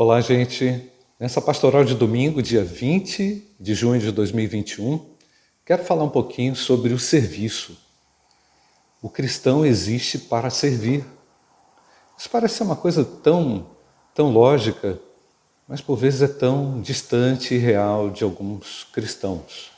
Olá, gente. Nessa pastoral de domingo, dia 20 de junho de 2021, quero falar um pouquinho sobre o serviço. O cristão existe para servir. Isso parece ser uma coisa tão, tão lógica, mas por vezes é tão distante e real de alguns cristãos.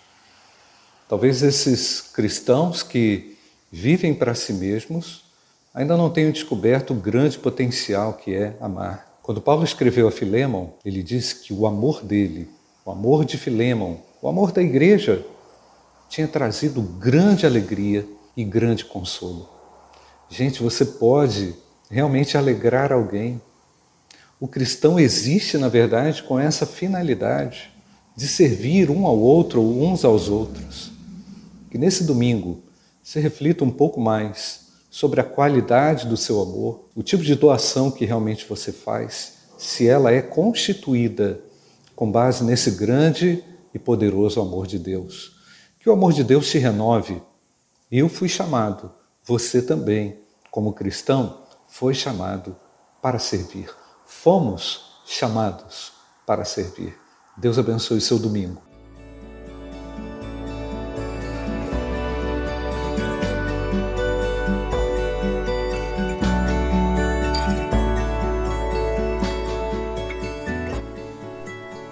Talvez esses cristãos que vivem para si mesmos ainda não tenham descoberto o grande potencial que é amar. Quando Paulo escreveu a Filemon, ele disse que o amor dele, o amor de Filemon, o amor da igreja, tinha trazido grande alegria e grande consolo. Gente, você pode realmente alegrar alguém. O cristão existe, na verdade, com essa finalidade de servir um ao outro ou uns aos outros. Que nesse domingo você reflita um pouco mais sobre a qualidade do seu amor, o tipo de doação que realmente você faz, se ela é constituída com base nesse grande e poderoso amor de Deus. Que o amor de Deus te renove. Eu fui chamado, você também, como cristão, foi chamado para servir. Fomos chamados para servir. Deus abençoe seu domingo.